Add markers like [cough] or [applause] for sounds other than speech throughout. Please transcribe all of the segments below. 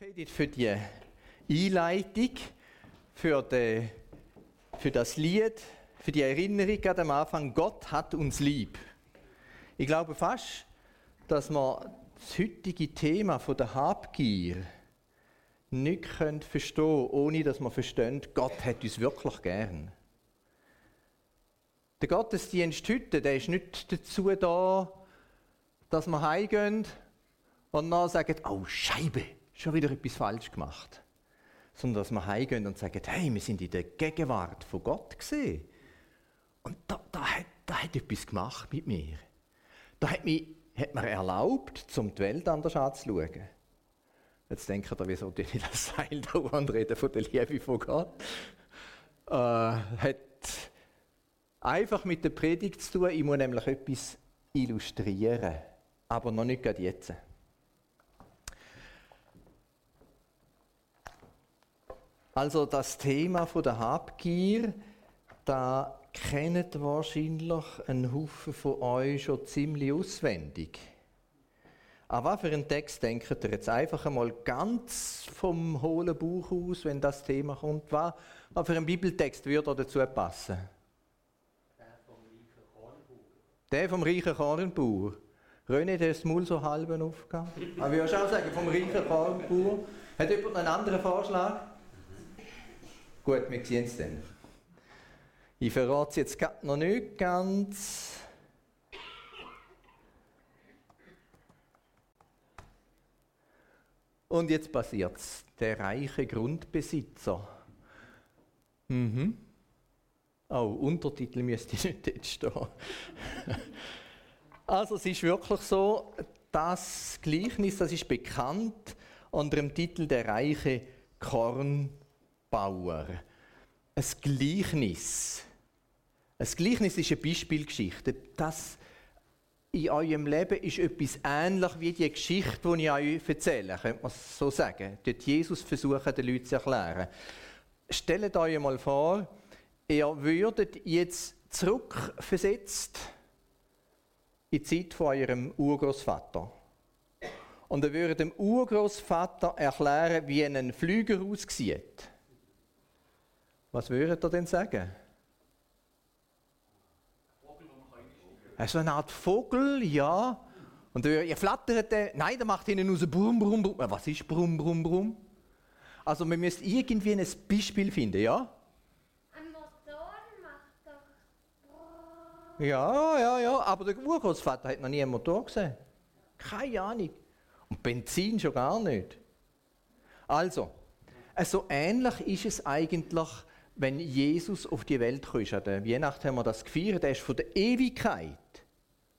Danke Edith für die Einleitung, für, die, für das Lied, für die Erinnerung gerade am Anfang. Gott hat uns lieb. Ich glaube fast, dass man das heutige Thema von der Habgier nicht verstehen können, ohne dass man versteht, Gott hat uns wirklich gern. Der Gottesdienst heute, der ist nicht dazu da, dass wir heimgehen und dann sagen, oh Scheibe, schon wieder etwas falsch gemacht. Sondern dass wir heimgehen und sagen, hey, wir sind in der Gegenwart von Gott gesehen. Und da, da, hat, da hat etwas gemacht mit mir. Da hat, mich, hat mir erlaubt, zum die Welt anders anzuschauen. Jetzt denkt ihr, wieso ich das Seil da und reden von der Liebe von Gott? Äh, hat einfach mit der Predigt zu tun. Ich muss nämlich etwas illustrieren. Aber noch nicht gerade jetzt. Also das Thema von der Habgier, da kennt wahrscheinlich ein Haufen von euch schon ziemlich auswendig. An was für einen Text denkt ihr jetzt einfach einmal ganz vom hohlen Buch aus, wenn das Thema kommt? Was, für einen Bibeltext würde dazu passen? Der vom reichen Kornbauer. René, der ist Maul so halb aufgegangen. Aber ich würde auch sagen, vom reichen Kornbauer. Hat jemand einen anderen Vorschlag? Gut, wir sehen es dann. Ich verrate es jetzt gerade noch nicht ganz. Und jetzt passiert es. Der reiche Grundbesitzer. Mhm. Oh, Untertitel müsste nicht jetzt stehen. [laughs] also es ist wirklich so, das Gleichnis, das ist bekannt unter dem Titel Der reiche Korn Bauer. Ein Gleichnis. Ein Gleichnis ist eine Beispielgeschichte. Das in eurem Leben ist etwas ähnlich wie die Geschichte, die ich euch erzähle, könnte man so sagen. Dort Jesus versucht, den Leuten zu erklären. Stellt euch einmal vor, ihr würdet jetzt zurückversetzt in die Zeit von eurem Urgroßvater. Und er würde dem Urgroßvater erklären, wie ein Flüger aussieht. Was würdet ihr denn sagen? Also eine Art Vogel, ja. Und ihr flattert den. Nein, der macht hinten raus Brumm, Brumm, Brumm. Was ist Brumm, Brumm, Brumm? Also man müsste irgendwie ein Beispiel finden, ja? Ein Motor macht doch. Ja, ja, ja. Aber der Urgroßvater hat noch nie einen Motor gesehen. Keine Ahnung. Und Benzin schon gar nicht. Also, so ähnlich ist es eigentlich wenn Jesus auf die Welt. An der Weihnachten haben wir das gefeiert. Der ist von der Ewigkeit.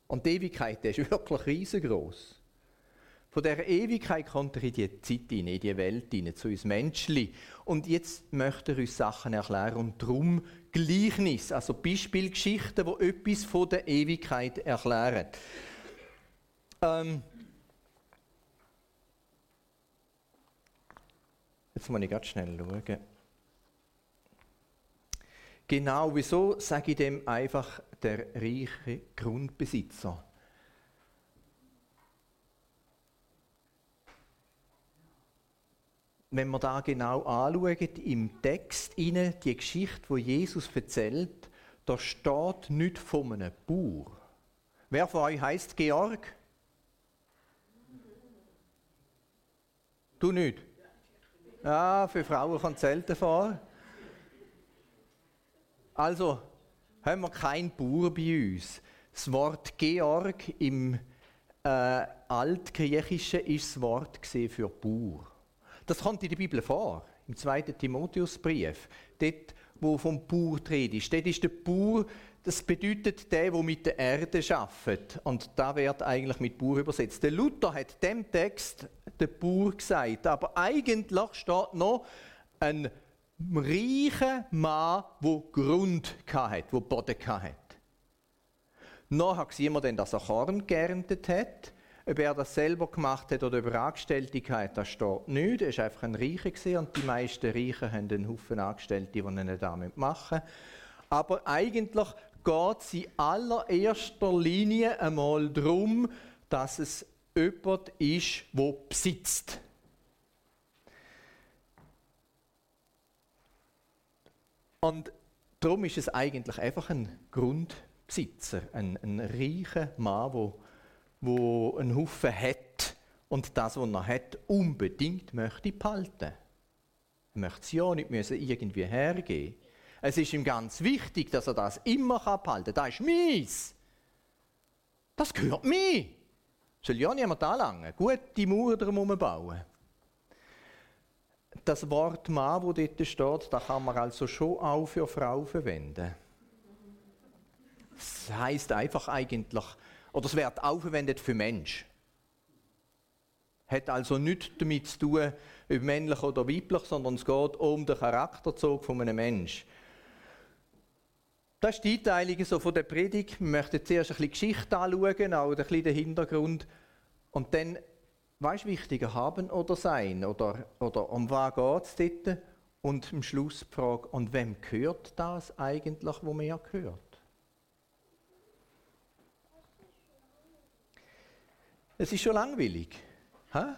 Und die Ewigkeit die ist [laughs] wirklich riesengroß. Von der Ewigkeit kommt er in die Zeit hinein, in die Welt hinein, zu uns Menschen. Und jetzt möchte er uns Sachen erklären und darum Gleichnis, also Beispielgeschichten, wo etwas von der Ewigkeit erklären. Ähm jetzt muss ich ganz schnell schauen. Genau, wieso sage ich dem einfach der reiche Grundbesitzer? Wenn wir da genau anschauen, im Text inne die Geschichte, wo Jesus erzählt, da steht nicht von einem Bauer. Wer von euch heißt Georg? Du nicht? Ja, für Frauen kommt selten vor. Also haben wir keinen Bauer bei uns. Das Wort Georg im äh, Altgriechischen ist das Wort für Bauer. Das kommt in der Bibel vor, im 2. Timotheusbrief. Dort, wo vom Bauer die ist. Dort ist der Bauer, das bedeutet der, der mit der Erde arbeitet. Und da wird eigentlich mit Bauer übersetzt. Der Luther hat dem Text der Bauer gesagt, aber eigentlich steht noch ein reichen Mann, der Grund hatte, der Boden hatte. Nachher sehen wir dann, dass er Korn geerntet hat. Ob er das selber gemacht hat oder über Angestellte hat, das steht nicht. Er war einfach ein Reicher und die meisten Reichen haben einen Haufen Angestellte, die ihnen damit machen. Aber eigentlich geht es in allererster Linie einmal darum, dass es jemand ist, der besitzt. Und darum ist es eigentlich einfach ein Grundbesitzer, ein, ein reicher Mann, wo, wo einen Haufen hat und das, was er hat, unbedingt möchte behalten. Er möchte es ja nicht müssen irgendwie hergeben. Es ist ihm ganz wichtig, dass er das immer behalten kann. Das ist meins. Das gehört mir. Soll ja niemand anlangen. Gute Mauern drumherum bauen. Das Wort Mann, das dort steht, das kann man also schon auch für Frau verwenden. Das heißt einfach eigentlich, oder es wird auch verwendet für Mensch. Hat also nichts damit zu tun, ob männlich oder weiblich, sondern es geht um den Charakterzug von einem Menschen. Das ist die Einteilung so von der Predigt. Wir möchten zuerst ein bisschen Geschichte anschauen, auch ein bisschen den Hintergrund. Und dann, weißt wichtiger haben oder sein? Oder, oder um was geht es? Und am Schluss die Frage, und wem gehört das eigentlich, wo mir gehört? Es ist schon langweilig. Hä?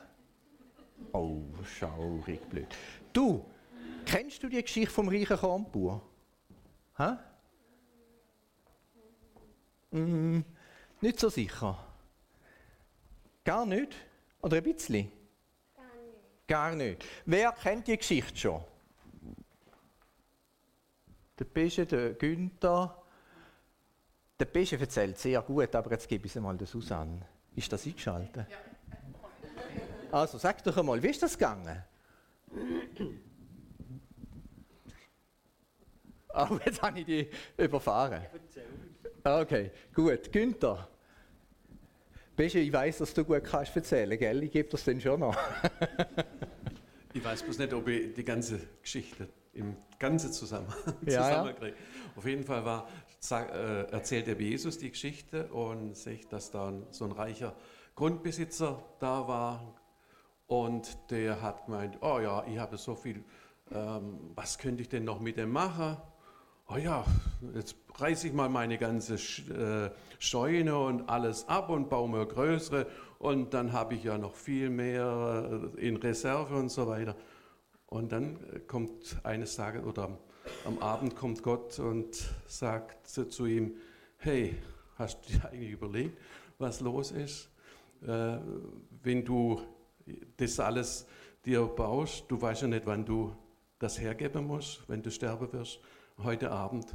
Oh, schaurig blöd. Du, kennst du die Geschichte vom reichen Kornbauer? Hä? Mm, nicht so sicher. Gar nicht? Oder ein bisschen? Gar nicht. Gar nicht. Wer kennt die Geschichte schon? Der Pesche, der Günther. Der Pesche erzählt sehr gut, aber jetzt gebe ich es mal der Susanne. Ist das eingeschaltet? Ja. Also, sag doch einmal, wie ist das gegangen? [laughs] Oh, jetzt habe ich die überfahren. Okay, gut. Günther. Bist ich weiß, dass du gut kannst erzählen, gell? Ich gebe das dann schon noch. [laughs] ich weiß bloß nicht, ob ich die ganze Geschichte im ganzen Zusammenhang ja, zusammenkriege. Ja. Auf jeden Fall war, sag, äh, erzählt der Jesus die Geschichte und sagt, dass da so ein reicher Grundbesitzer da war und der hat gemeint, oh ja, ich habe so viel, ähm, was könnte ich denn noch mit dem machen? oh ja, jetzt reiße ich mal meine ganze äh, Scheune und alles ab und baue mir größere und dann habe ich ja noch viel mehr äh, in Reserve und so weiter. Und dann äh, kommt eines Tages oder am Abend kommt Gott und sagt zu ihm, hey, hast du dir eigentlich überlegt, was los ist? wenn du das alles dir baust, du weißt ja nicht, wann du das hergeben musst, wenn du sterben wirst heute Abend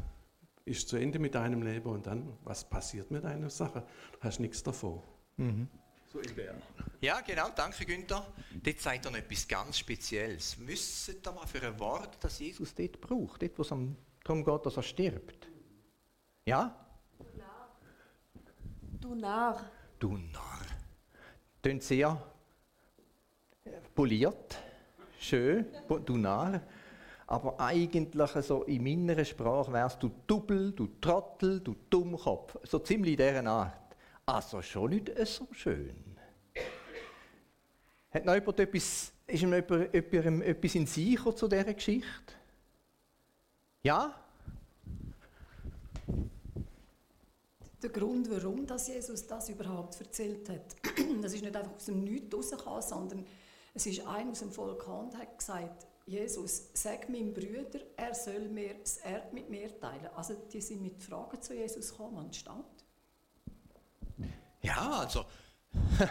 ist zu Ende mit deinem Leben und dann, was passiert mit deiner Sache? Du hast nichts davon. Mhm. So in der Ja, genau, danke Günther. Dort sagt er noch etwas ganz Spezielles. Wissen ihr mal für ein Wort, das Jesus dort braucht, dort, wo es darum geht, dass er stirbt? Ja? Du Narr. Du Narr. Tönt sehr poliert, schön, du Narr aber eigentlich so in meiner Sprache wärst du Double, du Trottel, du Dummkopf. So ziemlich dieser Art. Also schon nicht so schön. Hat noch jemand etwas, ist ihm jemand, etwas in sich zu dieser Geschichte? Ja? Der Grund, warum dass Jesus das überhaupt erzählt hat, [clears throat] das ist nicht einfach aus dem Nichts rausgekommen, sondern es ist einer aus dem Volk und hat gesagt, Jesus, sag meinem Brüder, er soll mir das Erbe mit mir teilen. Also die sind mit Fragen zu Jesus gekommen und stand. Ja, also [laughs]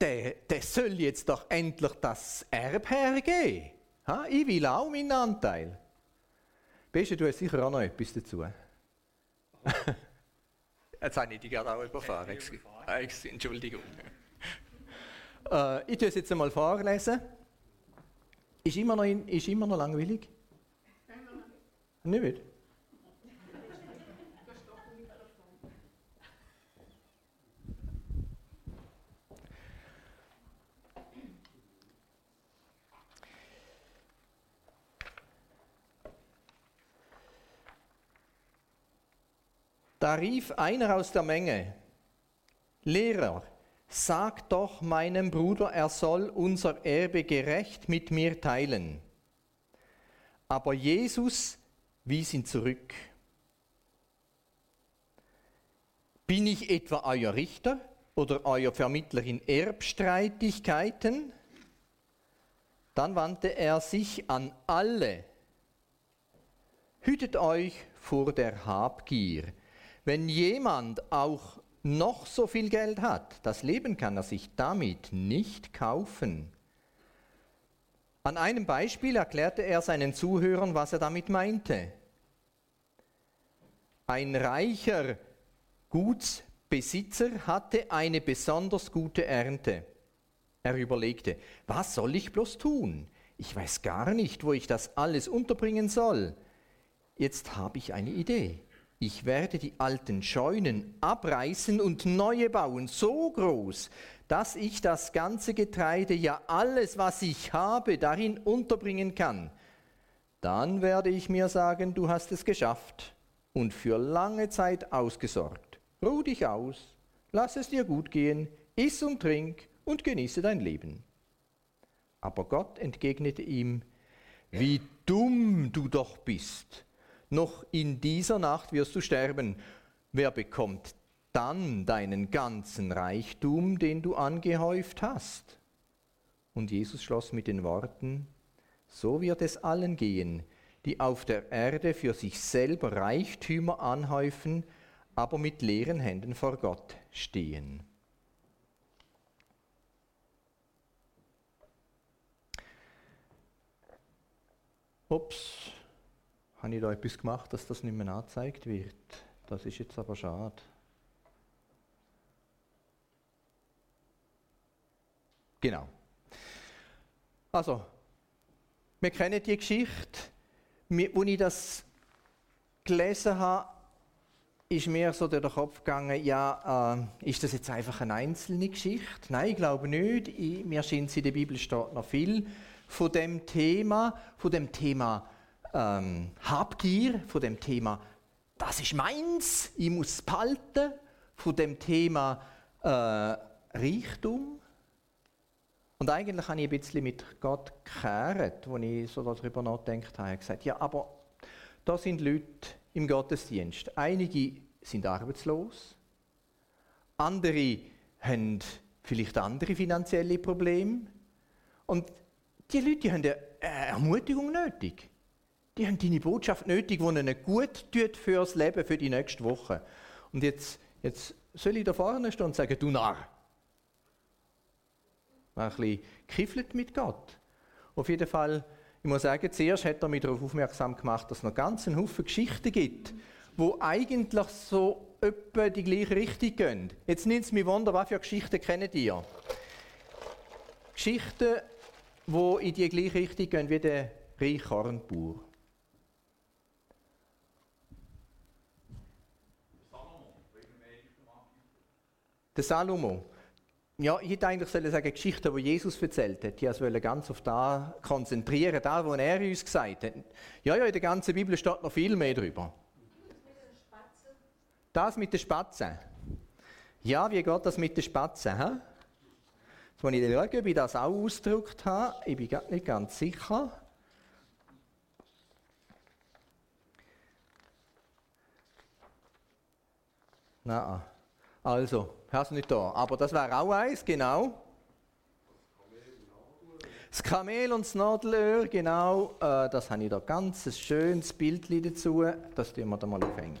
der, der soll jetzt doch endlich das Erbe hergeben. Ha? Ich will auch meinen Anteil. Beste, du hast sicher auch noch etwas dazu. [laughs] jetzt habe ich dich gerade auch überfahren. Entschuldigung. [laughs] Äh, ich tue es jetzt einmal vorlesen. Ist immer noch, in, ist immer noch langweilig? Nicht? Da rief einer aus der Menge, Lehrer, Sag doch meinem Bruder, er soll unser Erbe gerecht mit mir teilen. Aber Jesus wies ihn zurück. Bin ich etwa euer Richter oder euer Vermittler in Erbstreitigkeiten? Dann wandte er sich an alle, Hütet euch vor der Habgier. Wenn jemand auch noch so viel Geld hat, das Leben kann er sich damit nicht kaufen. An einem Beispiel erklärte er seinen Zuhörern, was er damit meinte. Ein reicher Gutsbesitzer hatte eine besonders gute Ernte. Er überlegte, was soll ich bloß tun? Ich weiß gar nicht, wo ich das alles unterbringen soll. Jetzt habe ich eine Idee. Ich werde die alten Scheunen abreißen und neue bauen, so groß, dass ich das ganze Getreide, ja alles, was ich habe, darin unterbringen kann. Dann werde ich mir sagen, du hast es geschafft und für lange Zeit ausgesorgt. Ruh dich aus, lass es dir gut gehen, iss und trink und genieße dein Leben. Aber Gott entgegnete ihm, wie dumm du doch bist. Noch in dieser Nacht wirst du sterben. Wer bekommt dann deinen ganzen Reichtum, den du angehäuft hast? Und Jesus schloss mit den Worten, so wird es allen gehen, die auf der Erde für sich selber Reichtümer anhäufen, aber mit leeren Händen vor Gott stehen. Ups, habe ich da etwas gemacht, dass das nicht mehr angezeigt wird? Das ist jetzt aber schade. Genau. Also, wir kennen die Geschichte. Als ich das gelesen habe, ist mir so durch den Kopf gegangen, ja, äh, ist das jetzt einfach eine einzelne Geschichte? Nein, ich glaube nicht. Ich, mir scheint in der Bibel steht noch viel von dem Thema, von dem Thema ähm, Habgier, von dem Thema, das ist meins, ich muss es behalten, von dem Thema äh, Reichtum. Und eigentlich habe ich ein bisschen mit Gott gekehrt, als ich so darüber nachgedacht habe. Ich habe gesagt, ja, aber da sind Leute im Gottesdienst. Einige sind arbeitslos, andere haben vielleicht andere finanzielle Probleme. Und die Leute haben eine Ermutigung nötig. Die haben deine Botschaft nötig, die ihnen gut tut fürs Leben, für die nächste Woche. Und jetzt, jetzt soll ich da vorne stehen und sagen, du Narr. Ein bisschen kiffelt mit Gott. Auf jeden Fall, ich muss sagen, zuerst hat er mich darauf aufmerksam gemacht, dass es noch ganz einen Haufen Geschichten gibt, wo eigentlich so etwa die gleiche Richtung gehen. Jetzt nimmt es mich wunder, was für Geschichten kennt ihr? Geschichten wo in die gleiche Richtung gehen wie der reiche. Der Salomo. Ja, ich hätte eigentlich sagen, Geschichten, die Jesus erzählt hat, die wollte ganz auf da konzentrieren, da, wo er uns gesagt hat. Ja, ja, in der ganzen Bibel steht noch viel mehr drüber. Das mit den Spatzen. Ja, wie geht das mit den Spatzen? He? Jetzt muss ich schauen, ob ich das auch ausgedruckt habe. Ich bin nicht ganz sicher. Nein. Also, hast du nicht da. Aber das wäre auch eins, genau. Das Kamel und das Nadelöhr, genau, äh, das habe ich da ganz ein schönes Bild dazu. Das tun wir da mal aufhängen.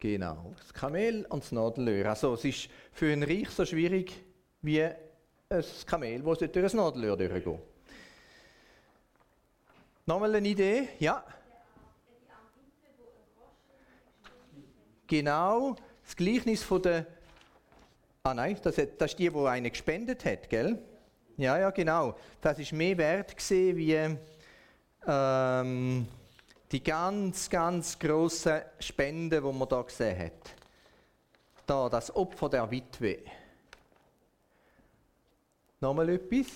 Genau, das Kamel und das Nadelöhr. Also, es ist für ein Reich so schwierig wie ein Kamel, das durch ein Nadelöhr durchgeht. Nochmal eine Idee? Ja? Genau, das Gleichnis von der. Ah nein, das, das ist die, die eine gespendet hat, gell? Ja, ja, genau. Das ist mehr wert gesehen wie ähm, die ganz, ganz grossen Spenden, die man da gesehen hat. Da, das Opfer der Witwe. Nochmal etwas?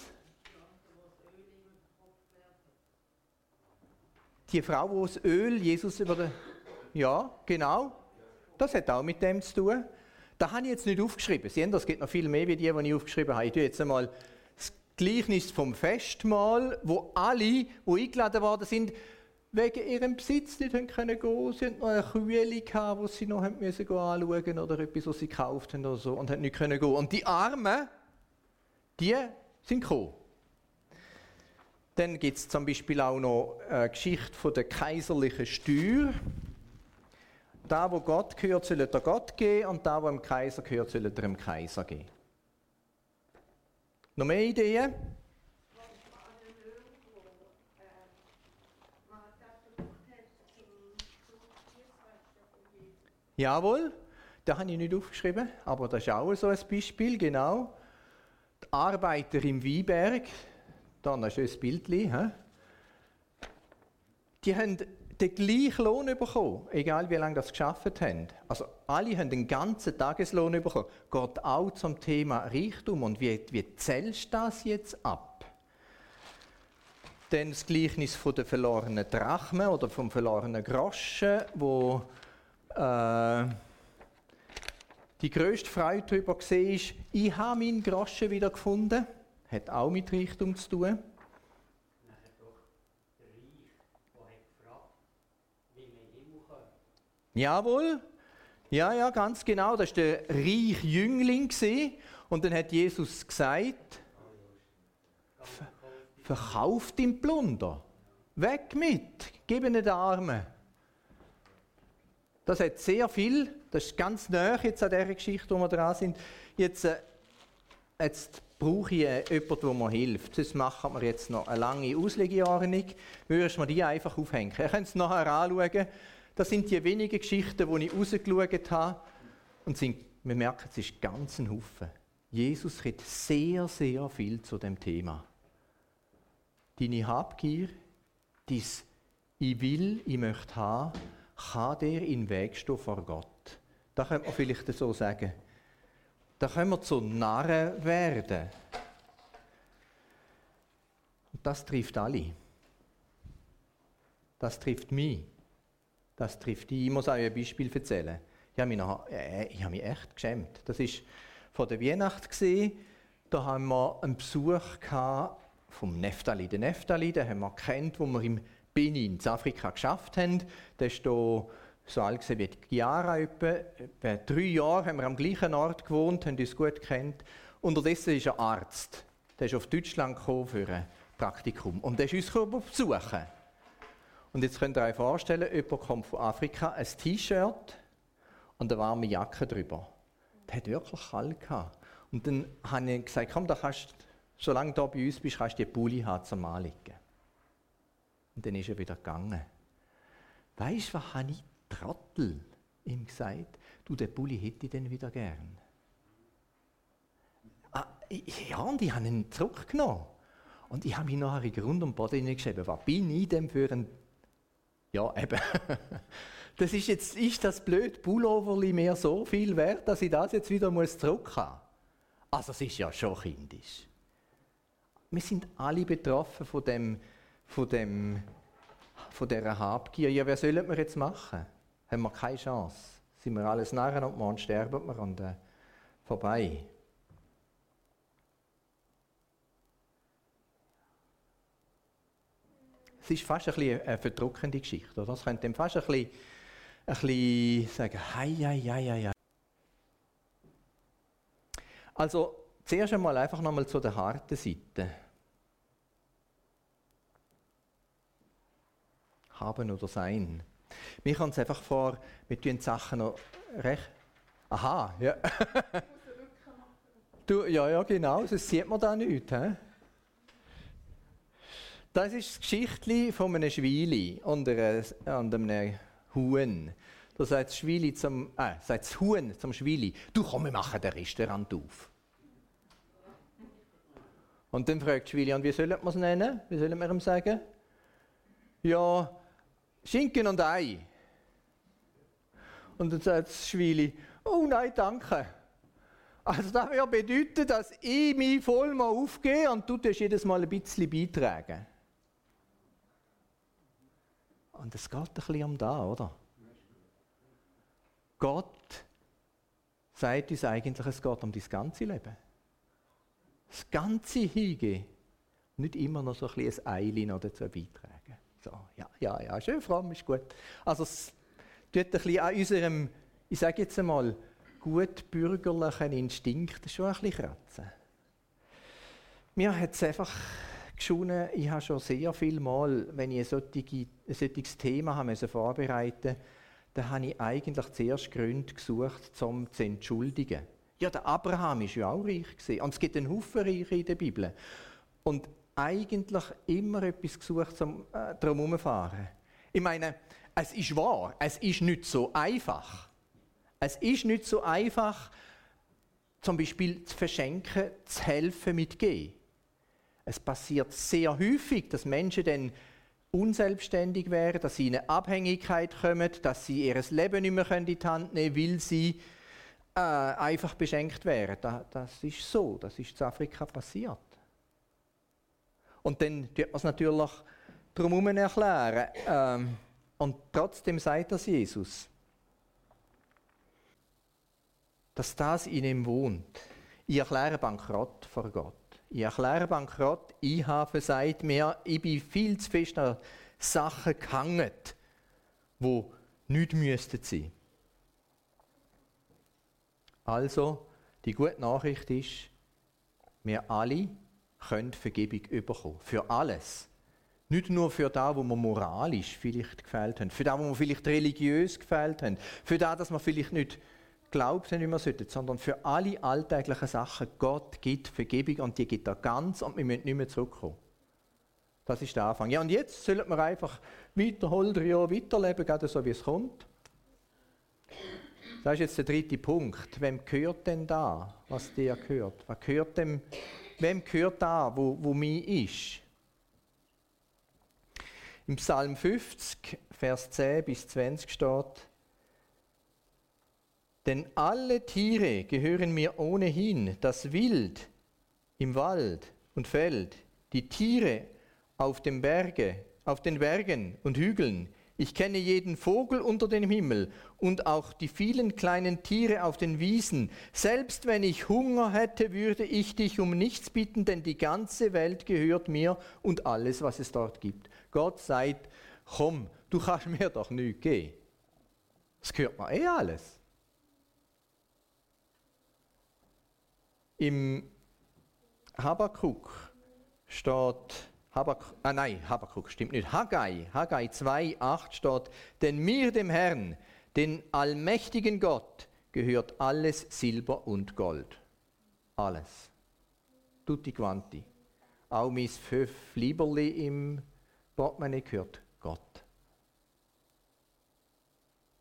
Die Frau, wo das Öl Jesus über den. Ja, genau. Das hat auch mit dem zu tun. Da habe ich jetzt nicht aufgeschrieben. Sie haben das geht noch viel mehr wie die, die ich aufgeschrieben habe. Ich tue jetzt einmal das Gleichnis vom Festmahl, wo alle, die eingeladen worden sind, wegen ihrem Besitz nicht gehen können Sie hatten noch eine Kühle gehabt, die sie noch anschauen mussten oder etwas, was sie gekauft haben oder so und haben nicht können gehen. Und die Armen, die sind gekommen. Dann gibt es zum Beispiel auch noch eine Geschichte von der kaiserlichen Steuer. Da, wo Gott gehört, soll er Gott geben und da, wo dem Kaiser gehört, soll er dem Kaiser geben. Noch mehr Ideen? Jawohl, da habe ich nicht aufgeschrieben, aber das ist auch so ein Beispiel, genau. Die Arbeiter im Weinberg, da ein schönes Bild, die haben den gleichen Lohn bekommen, egal wie lange das geschafft haben. Also alle haben den ganzen Tageslohn bekommen. Geht auch zum Thema Reichtum und wie, wie zählst du das jetzt ab? Dann das Gleichnis von der verlorenen Drachme oder vom verlorenen Groschen, wo äh, die grösste Freude darüber ist, ich habe meinen Groschen wieder gefunden. Hat auch mit Reichtum zu tun. Jawohl. Ja, ja, ganz genau. Das war der reiche Jüngling. Und dann hat Jesus gesagt, verkauft den Plunder. Weg mit, gib ihn den Armen. Das hat sehr viel, das ist ganz nah jetzt an dieser Geschichte, wo wir dran sind. Jetzt, äh, jetzt brauche ich äh, jemanden, der mir hilft. Sonst machen wir jetzt noch eine lange Auslegeordnung. Würdest du mir die einfach aufhängen? Ihr könnt es nachher anschauen. Das sind die wenigen Geschichten, die ich rausgeschaut habe. Und sind, wir merken, es ist ganz ein Haufen. Jesus redet sehr, sehr viel zu dem Thema. Deine Habgier, dein Ich will, ich möchte haben, kann dir in den Weg stehen vor Gott. Da könnte man vielleicht so sagen. Da können wir zu Narren werden. Und das trifft alle. Das trifft mich. Das trifft dich. Ich muss euch ein Beispiel erzählen. Ich habe mich, noch, äh, ich habe mich echt geschämt. Das war vor der Weihnacht. Gewesen. Da haben wir einen Besuch vom Neftali. Den Neftali, den haben wir kennt, wo wir im Benin, in Afrika, geschafft haben. Der ist hier so alt wie die Jahre etwa. Drei Jahre haben wir am gleichen Ort gewohnt, haben uns gut kennt. Unterdessen ist er Arzt. Der ist auf Deutschland gekommen für ein Praktikum. Und der ist uns besuchen. Und jetzt könnt ihr euch vorstellen, jemand kommt von Afrika, ein T-Shirt und eine warme Jacke drüber. Der hat wirklich kalt gehabt. Und dann habe ich gesagt, komm, da kannst, solange du bei uns bist, kannst du die Pulli haben zum Anlegen. Und dann ist er wieder gegangen. Weißt du, was habe ich Trottel ihm gesagt? Du, den Pulli hätte ich dann wieder gern. Ah, ja, und ich habe ihn zurückgenommen. Und ich habe mich nachher in Grund und Boden geschrieben, was bin ich denn für ein ja, eben. [laughs] Das ist jetzt, ist das blöd Pulloverli mir so viel wert, dass ich das jetzt wieder muss zurück haben? Also es ist ja schon kindisch. Wir sind alle betroffen von dem, von dem, von dieser Habgier. Ja, was sollen wir jetzt machen? Haben wir keine Chance? Sind wir alles Narren und morgen sterben wir und äh, vorbei. Es ist fast ein bisschen eine verdruckende Geschichte. Oder? Das könnte fast ein bisschen, ein bisschen sagen, hei, hei, hei, hei. Also, zuerst einmal einfach nochmal zu der harten Seite. Haben oder sein. Mir kommt es einfach vor, wir tun Sachen noch recht. Aha, ja. [laughs] du, ja, ja, genau, sonst sieht man da nicht. He? Das ist das Geschichtli von einem Schweili und einem Huhn. Da sagt das, zum, äh, sagt das Huhn zum Schweili, du komm, wir machen das Restaurant auf. Und dann fragt Schweili, und wie sollen wir es nennen? Wie sollen wir ihm sagen? Ja, Schinken und Ei. Und dann sagt das Schweili, oh nein, danke. Also das würde bedeuten, dass ich mich voll mal aufgehe und du jedes Mal ein bisschen beitragen. Und es geht ein bisschen um da, oder? Gott sagt uns eigentlich, es geht um das ganze Leben. Das ganze Hingehen. Nicht immer noch so ein bisschen ein Eilin dazu beitragen. So, ja, ja, ja, schön fromm, ist gut. Also es tut ein bisschen an unserem, ich sage jetzt einmal, gut bürgerlichen Instinkt schon ein bisschen kratzen. Mir hat es einfach geschonen, ich habe schon sehr viel Mal, wenn ich ein solches, ein solches Thema habe vorbereiten musste, dann habe ich eigentlich zuerst Gründe gesucht, um zu entschuldigen. Ja, der Abraham ist ja auch reich gewesen. Und es gibt einen Haufen Reiche in der Bibel. Und eigentlich immer etwas gesucht, um äh, darum herumzufahren. Ich meine, es ist wahr, es ist nicht so einfach. Es ist nicht so einfach, zum Beispiel zu verschenken, zu helfen mit Gehen. Es passiert sehr häufig, dass Menschen dann unselbstständig werden, dass sie in eine Abhängigkeit kommen, dass sie ihr Leben nicht mehr in die Hand nehmen können, weil sie äh, einfach beschenkt werden. Das, das ist so, das ist in Afrika passiert. Und dann wird man es natürlich drumherum erklären. Ähm, und trotzdem sagt das Jesus, dass das in ihm wohnt. Ich erkläre Bankrott vor Gott. Ich erkläre Bankrott. Ich habe seit mir, ich bin viel zu fest an Sachen gehangen, die nicht müssten sein. Also, die gute Nachricht ist, wir alle können Vergebung bekommen. Für alles. Nicht nur für das, wo wir moralisch vielleicht gefällt haben, für das, wo wir vielleicht religiös gefällt haben, für das, dass wir vielleicht nicht glaubt wie wir sollten, sondern für alle alltäglichen Sachen. Gott gibt Vergebung und die gibt er ganz und wir müssen nicht mehr zurückkommen. Das ist der Anfang. Ja, und jetzt sollten wir einfach weiter, 100 Jahre weiterleben, gerade so wie es kommt. Das ist jetzt der dritte Punkt. Wem gehört denn da, was dir gehört? Was gehört dem, wem gehört da, wo, wo mir ist? Im Psalm 50, Vers 10 bis 20 steht, denn alle Tiere gehören mir ohnehin, das Wild im Wald und Feld, die Tiere auf dem Berge, auf den Bergen und Hügeln. Ich kenne jeden Vogel unter dem Himmel und auch die vielen kleinen Tiere auf den Wiesen. Selbst wenn ich Hunger hätte, würde ich dich um nichts bitten, denn die ganze Welt gehört mir und alles, was es dort gibt. Gott sagt, komm, du kannst [laughs] mir doch nichts geben. Das gehört mir eh alles. Im Habakkuk steht, Habak, ah nein, Habakkuk stimmt nicht, Haggai, Haggai 2, 8 steht, denn mir, dem Herrn, den allmächtigen Gott, gehört alles Silber und Gold. Alles. Tutti quanti. Auch mein fünf Lieberli im Portemonnaie gehört Gott.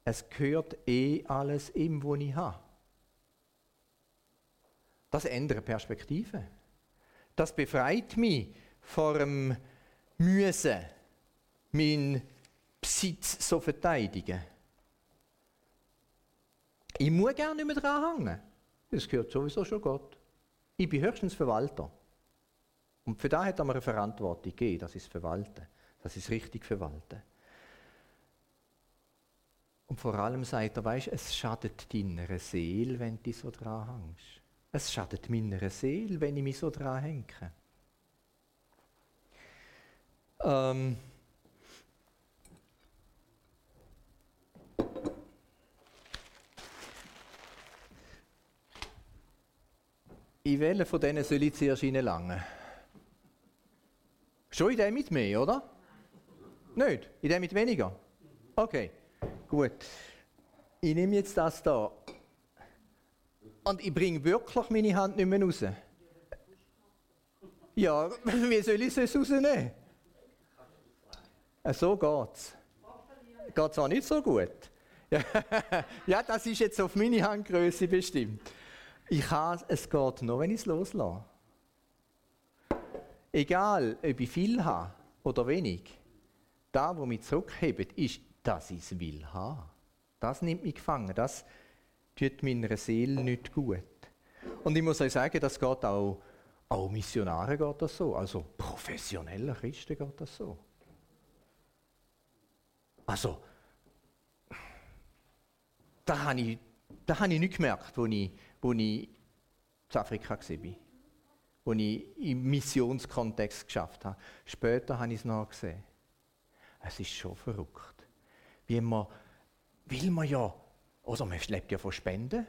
Es gehört eh alles ihm, wo ich habe. Das ändert Perspektive. Das befreit mich vor dem Müssen, meinen Besitz so verteidigen. Ich muss gerne nicht mehr dran hängen. Das gehört sowieso schon Gott. Ich bin höchstens Verwalter. Und für das hat er mir eine Verantwortung gegeben, das ist Verwalten. Das ist richtig verwalten. Und vor allem sagt er, weißt, es schadet deiner Seele, wenn du so dran hängst. Es schadet meiner Seele, wenn ich mich so dran hänge. Ähm in welchen von denen soll ich zuerst reinlangen? Schon in dem mit mehr, oder? Nicht? In dem mit weniger? Okay, gut. Ich nehme jetzt das da. Und ich bringe wirklich meine Hand nicht mehr raus. Ja, [laughs] wie soll ich es rausnehmen? So geht's. Geht es auch nicht so gut. [laughs] ja, das ist jetzt auf meine Handgröße bestimmt. Ich kann, es geht nur, wenn ich es loslasse. Egal, ob ich viel habe oder wenig da, wo mich zurückhebt, ist, dass ich es will. Das nimmt mich gefangen. Das tut meiner Seele nicht gut. Und ich muss euch sagen, das geht auch, auch Missionare geht das so. Also professionelle Christen geht das so. Also, da habe ich, da habe ich nicht gemerkt, als ich, wo ich in Afrika war. Als ich im Missionskontext geschafft habe. Später habe ich es noch gesehen. Es ist schon verrückt. Wie man, will man ja, oder man lebt ja von Spenden,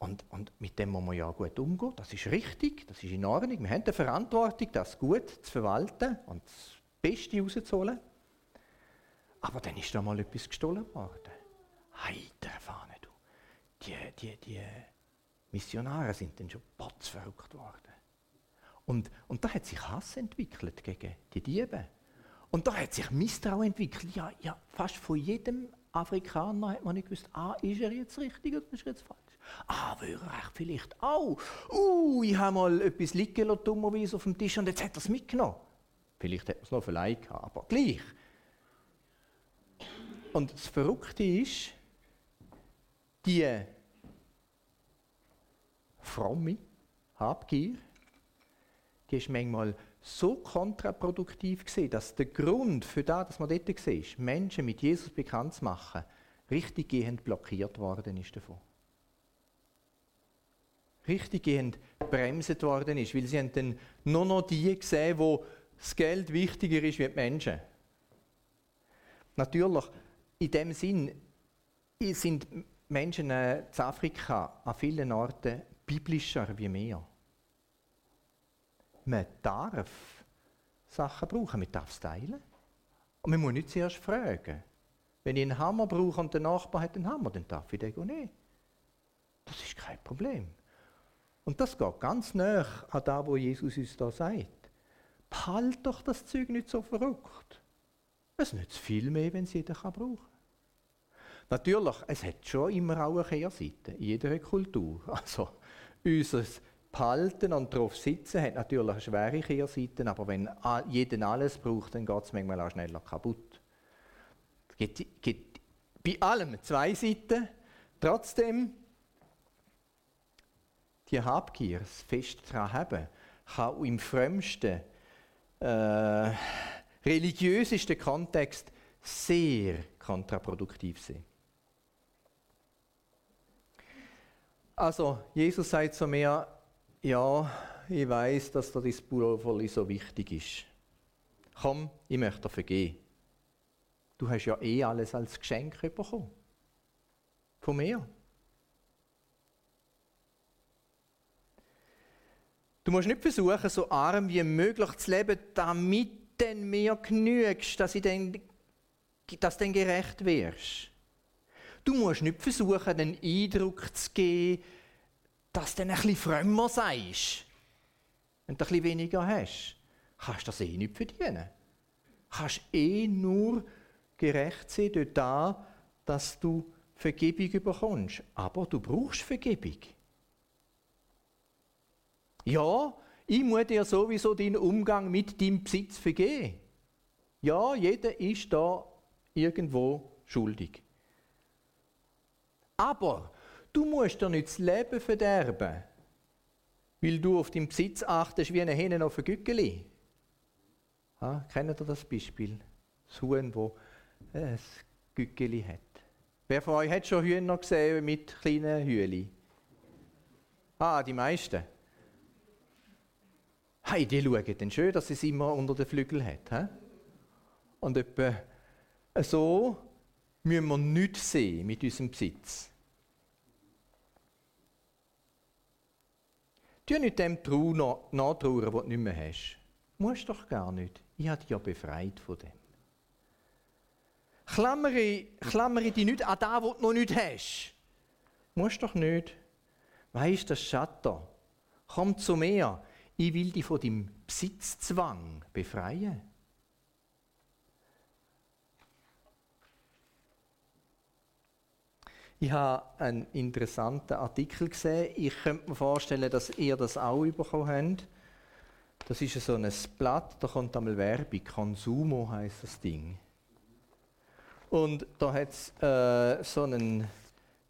Und, und mit dem muss man ja gut umgehen. Das ist richtig, das ist in Ordnung. Wir haben die Verantwortung, das gut zu verwalten und das Beste rauszuholen. Aber dann ist da mal etwas gestohlen worden. Heiter Fahne, du. Die, die, die Missionare sind dann schon verrückt worden. Und, und da hat sich Hass entwickelt gegen die Diebe. Und da hat sich Misstrauen entwickelt. Ja, ja, fast von jedem Afrikaner hat man nicht gewusst, ah, ist er jetzt richtig oder ist er jetzt falsch? Ah, wäre er vielleicht auch. Uh, ich habe mal etwas liegen lassen, dummerweise auf dem Tisch und jetzt hat er es mitgenommen. Vielleicht hat man es noch vielleicht gehabt, aber gleich. Und das Verrückte ist, die fromme Habgier, die ist manchmal so kontraproduktiv gesehen, dass der Grund für das, dass man dort sieht, Menschen mit Jesus bekannt zu machen, richtig gehend blockiert worden ist davon. Richtig gehend bremset worden ist, weil sie haben dann nur noch die gesehen, wo das Geld wichtiger ist wie die Menschen. Natürlich, in dem Sinn sind Menschen in Afrika an vielen Orten biblischer wie wir. Man darf Sachen brauchen, man darf es teilen. Und man muss nicht zuerst fragen. Wenn ich einen Hammer brauche und der Nachbar hat einen Hammer, dann darf ich den nehmen. Das ist kein Problem. Und das geht ganz nah an das, was Jesus uns da sagt. Behalt doch das Zeug nicht so verrückt. Es nützt viel mehr, wenn es jeder brauchen kann. Natürlich, es hat schon immer auch eine Kehrseite, in jeder Kultur. [laughs] Also, unser Behalten und darauf sitzen hat natürlich eine schwere Kehrseite, aber wenn jeder alles braucht, dann geht es manchmal auch schneller kaputt. Es gibt, gibt bei allem zwei Seiten. Trotzdem, die Habgier, das Fest daran haben, kann auch im frömmsten, äh, religiösesten Kontext sehr kontraproduktiv sein. Also, Jesus sagt zu mir, ja, ich weiß, dass dir das Pulverli so wichtig ist. Komm, ich möchte dir vergeben. Du hast ja eh alles als Geschenk bekommen. Von mir. Du musst nicht versuchen, so arm wie möglich zu leben, damit du mir genügst, dass, ich dann, dass du dann gerecht wirst. Du musst nicht versuchen, den Eindruck zu geben, dass du ein bisschen frömmer seist. Du ein bisschen weniger hast, kannst du das eh nicht verdienen. Du kannst eh nur gerecht sein durch das, dass du Vergebung bekommst. Aber du brauchst Vergebung. Ja, ich muss dir sowieso deinen Umgang mit deinem Besitz vergeben. Ja, jeder ist da irgendwo schuldig. Aber du musst dir nicht das Leben verderben, weil du auf deinen Besitz achtest wie eine Henne auf ein Gückeli. Ha, kennt ihr das Beispiel? Das Huhn, das ein Gückeli hat. Wer von euch hat schon Hühner gesehen mit kleinen Hühli? Ah, die meisten. Hey, die schauen dann schön, dass es immer unter den Flügeln hat. He? Und etwa so müssen wir nichts sehen mit unserem Besitz. Tu nicht dem nachtrauern, was du nicht mehr hast. Musst doch gar nicht. Ich habe dich ja befreit von dem. Klammere, klammere dich nicht an das, was du noch nicht hast. Musst doch nicht. Weißt du, das Schatten. Komm zu mir. Ich will dich von deinem Besitzzwang befreien. Ich habe einen interessanten Artikel gesehen. Ich könnte mir vorstellen, dass ihr das auch bekommen habt. Das ist so ein Blatt, da kommt einmal Werbung. Consumo heißt das Ding. Und da hat es äh, so einen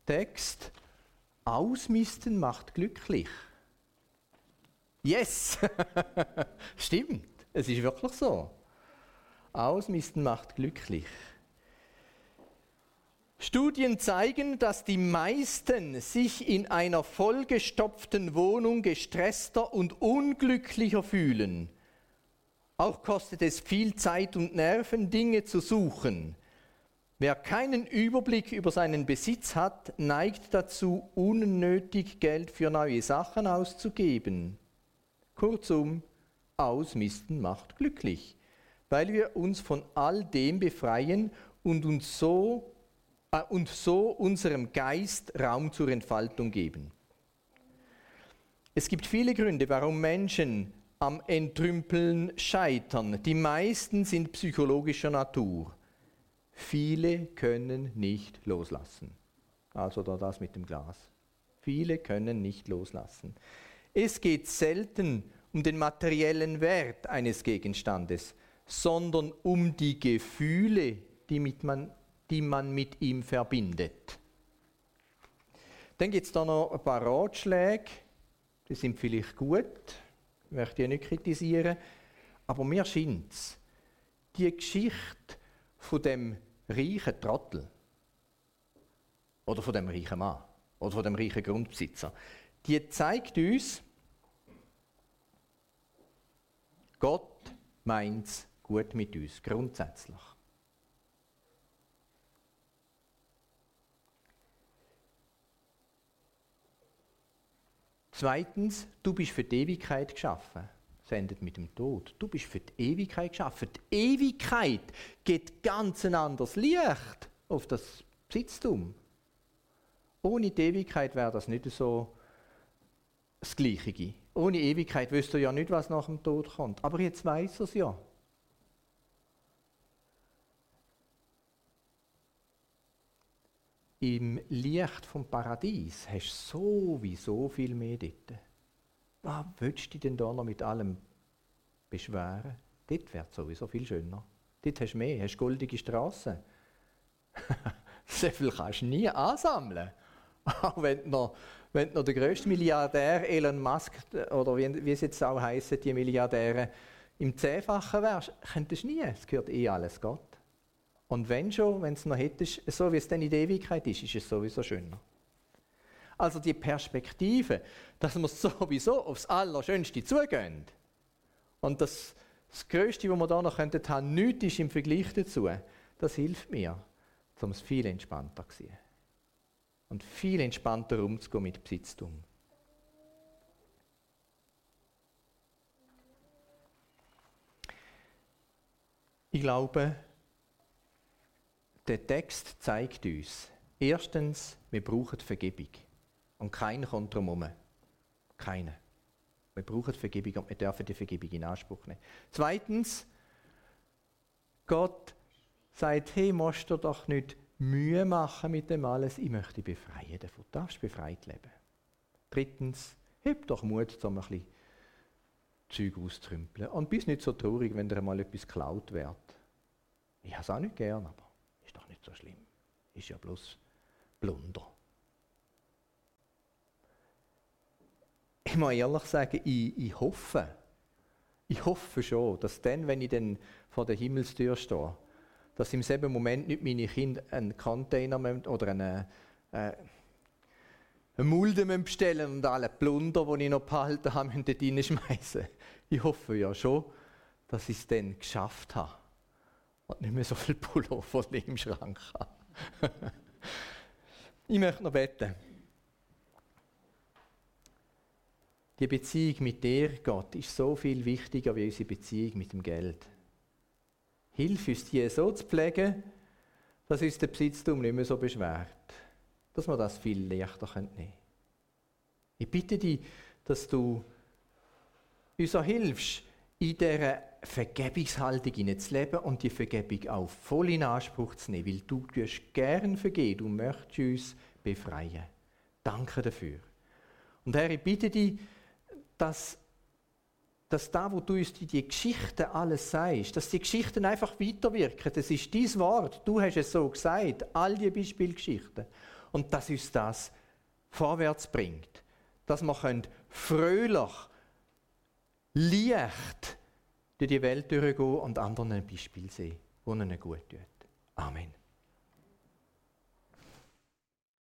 Text. Ausmisten macht glücklich. Yes! [laughs] Stimmt, es ist wirklich so. Ausmisten macht glücklich. Studien zeigen, dass die meisten sich in einer vollgestopften Wohnung gestresster und unglücklicher fühlen. Auch kostet es viel Zeit und Nerven, Dinge zu suchen. Wer keinen Überblick über seinen Besitz hat, neigt dazu, unnötig Geld für neue Sachen auszugeben. Kurzum, Ausmisten macht glücklich, weil wir uns von all dem befreien und uns so und so unserem Geist Raum zur Entfaltung geben. Es gibt viele Gründe, warum Menschen am Entrümpeln scheitern. Die meisten sind psychologischer Natur. Viele können nicht loslassen. Also da das mit dem Glas. Viele können nicht loslassen. Es geht selten um den materiellen Wert eines Gegenstandes, sondern um die Gefühle, die, mit man, die man mit ihm verbindet. Dann gibt es da noch ein paar Ratschläge, die sind vielleicht gut, möchte ich nicht kritisieren, aber mir scheint es, die Geschichte von dem reichen Trottel oder von dem reichen Mann oder von dem reichen Grundbesitzer, die zeigt uns, Gott meint es gut mit uns, grundsätzlich. Zweitens, du bist für die Ewigkeit geschaffen. Das endet mit dem Tod. Du bist für die Ewigkeit geschaffen. Die Ewigkeit geht ganz ein anderes Licht auf das Besitztum. Ohne die Ewigkeit wäre das nicht so das Gleiche. Ohne Ewigkeit wüsste er ja nicht, was nach dem Tod kommt. Aber jetzt weiß er es ja. Im Licht vom Paradies hast du sowieso viel mehr dort. Was willst du denn da noch mit allem beschweren? Dort wird es sowieso viel schöner. Dort hast du mehr, hast goldige Straßen. [laughs] so viel kannst du nie ansammeln. [laughs] Auch wenn du noch, wenn noch der grösste Milliardär Elon Musk, oder wie, wie es jetzt auch heißen, die Milliardäre, im Zehnfachen wärst, könntest du nie. Es gehört eh alles Gott. Und wenn schon, wenn es noch hättest, so wie es dann in der Ewigkeit ist, ist es sowieso schöner. Also die Perspektive, dass wir sowieso aufs Allerschönste zugehen und das, das Größte, was wir da noch könnten nichts ist im Vergleich dazu, das hilft mir, um es viel entspannter zu sehen. Und viel entspannter umzugehen mit Besitztum. Ich glaube, der Text zeigt uns, erstens, wir brauchen Vergebung. Und keiner kommt drum herum. Keiner. Wir brauchen Vergebung und wir dürfen die Vergebung in Anspruch nehmen. Zweitens, Gott sagt, hey, musst du doch nicht Mühe machen mit dem alles, ich möchte dich befreien davon. Du darfst befreit leben. Drittens, hab doch Mut, um ein bisschen Zeug auszutrümpeln. Und bist nicht so traurig, wenn dir mal etwas geklaut wird. Ich habe es auch nicht gern, aber nicht so schlimm. Ist ja bloß Blunder. Ich muss ehrlich sagen, ich, ich hoffe, ich hoffe schon, dass dann, wenn ich dann vor der Himmelstür stehe, dass im selben Moment nicht meine Kinder einen Container oder eine, äh, eine Mulde bestellen und alle Plunder, die ich noch behalten habe, dort reinschmeißen. Ich hoffe ja schon, dass ich es dann geschafft habe und nicht mehr so viel Pullover [laughs] im Schrank habe. [laughs] ich möchte noch beten. Die Beziehung mit dir, Gott, ist so viel wichtiger wie unsere Beziehung mit dem Geld. Hilf uns, die so zu pflegen, dass uns der Besitztum nicht mehr so beschwert. Dass wir das viel leichter nehmen können. Ich bitte dich, dass du uns auch hilfst, in dieser Vergebungshaltung zu leben und die Vergebung auch voll in Anspruch zu nehmen, weil du tust gern vergeben, du möchtest uns befreien. Danke dafür. Und Herr, ich bitte dich, dass, dass da, wo du uns die Geschichten alles sagst, dass die Geschichten einfach weiterwirken. Das ist dein Wort. Du hast es so gesagt. All die Beispielgeschichten. Und dass uns das vorwärts bringt. Dass wir fröhlich Licht durch die Welt durchgehen und anderen ein Beispiel sehen, wo ihnen gut tut. Amen.